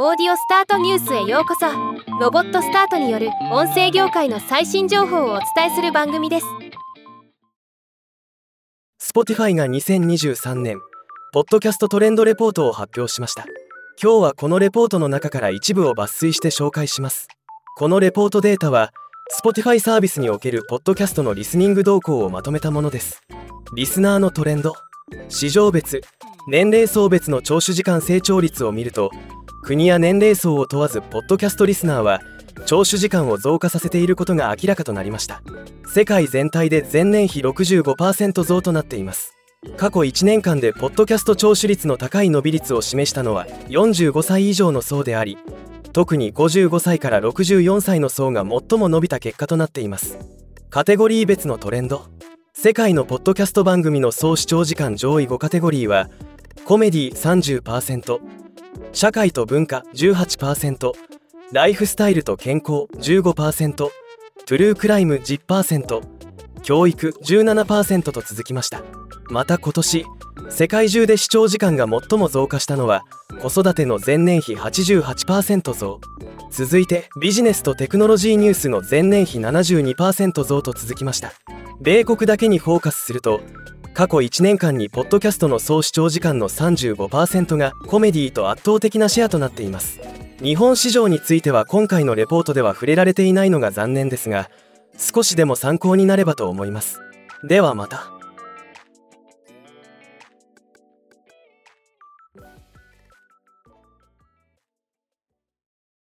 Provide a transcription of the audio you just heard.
オーディオスタートニュースへようこそ。ロボットスタートによる音声業界の最新情報をお伝えする番組です。Spotify が2023年ポッドキャストトレンドレポートを発表しました。今日はこのレポートの中から一部を抜粋して紹介します。このレポートデータは Spotify サービスにおけるポッドキャストのリスニング動向をまとめたものです。リスナーのトレンド市場別年齢層別の聴取時間成長率を見ると国や年齢層を問わずポッドキャストリスナーは聴取時間を増加させていることが明らかとなりました。世界全体で前年比65%増となっています。過去1年間でポッドキャスト聴取率の高い伸び率を示したのは45歳以上の層であり特に55歳から64歳の層が最も伸びた結果となっています。カテゴリー別のトレンド。世界のポッドキャスト番組の総視聴時間上位5カテゴリーはコメディ30%社会と文化18%ライフスタイルと健康15%ト。ゥルークライム10%教育17%と続きました。また今年世界中で視聴時間が最も増加したのは子育ての前年比88%増。続いてビジネスとテクノロジーニュースの前年比72%増と続きました。米国だけにフォーカスすると過去1年間にポッドキャストの総視聴時間の35%がコメディーと圧倒的なシェアとなっています。日本市場については今回のレポートでは触れられていないのが残念ですが少しでも参考になればと思います。ではまた。